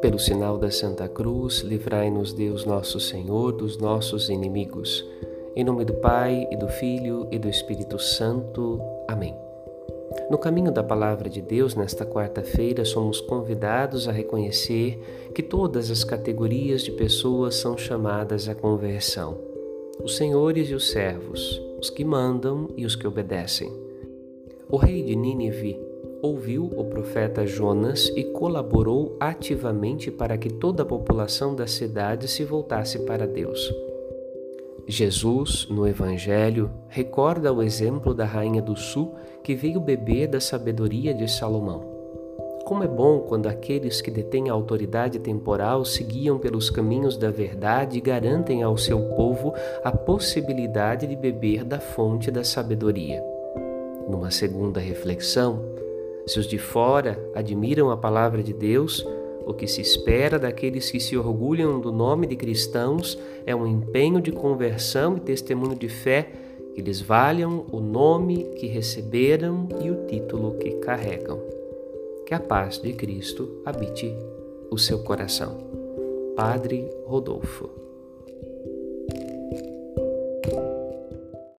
Pelo sinal da Santa Cruz, livrai-nos Deus nosso Senhor dos nossos inimigos. Em nome do Pai, e do Filho, e do Espírito Santo. Amém. No caminho da Palavra de Deus, nesta quarta-feira, somos convidados a reconhecer que todas as categorias de pessoas são chamadas à conversão: os senhores e os servos, os que mandam e os que obedecem. O rei de Nínive ouviu o profeta Jonas e colaborou ativamente para que toda a população da cidade se voltasse para Deus. Jesus, no Evangelho, recorda o exemplo da Rainha do Sul que veio beber da sabedoria de Salomão. Como é bom quando aqueles que detêm a autoridade temporal se guiam pelos caminhos da verdade e garantem ao seu povo a possibilidade de beber da fonte da sabedoria. Numa segunda reflexão, se os de fora admiram a palavra de Deus, o que se espera daqueles que se orgulham do nome de cristãos é um empenho de conversão e testemunho de fé que lhes valham o nome que receberam e o título que carregam. Que a paz de Cristo habite o seu coração. Padre Rodolfo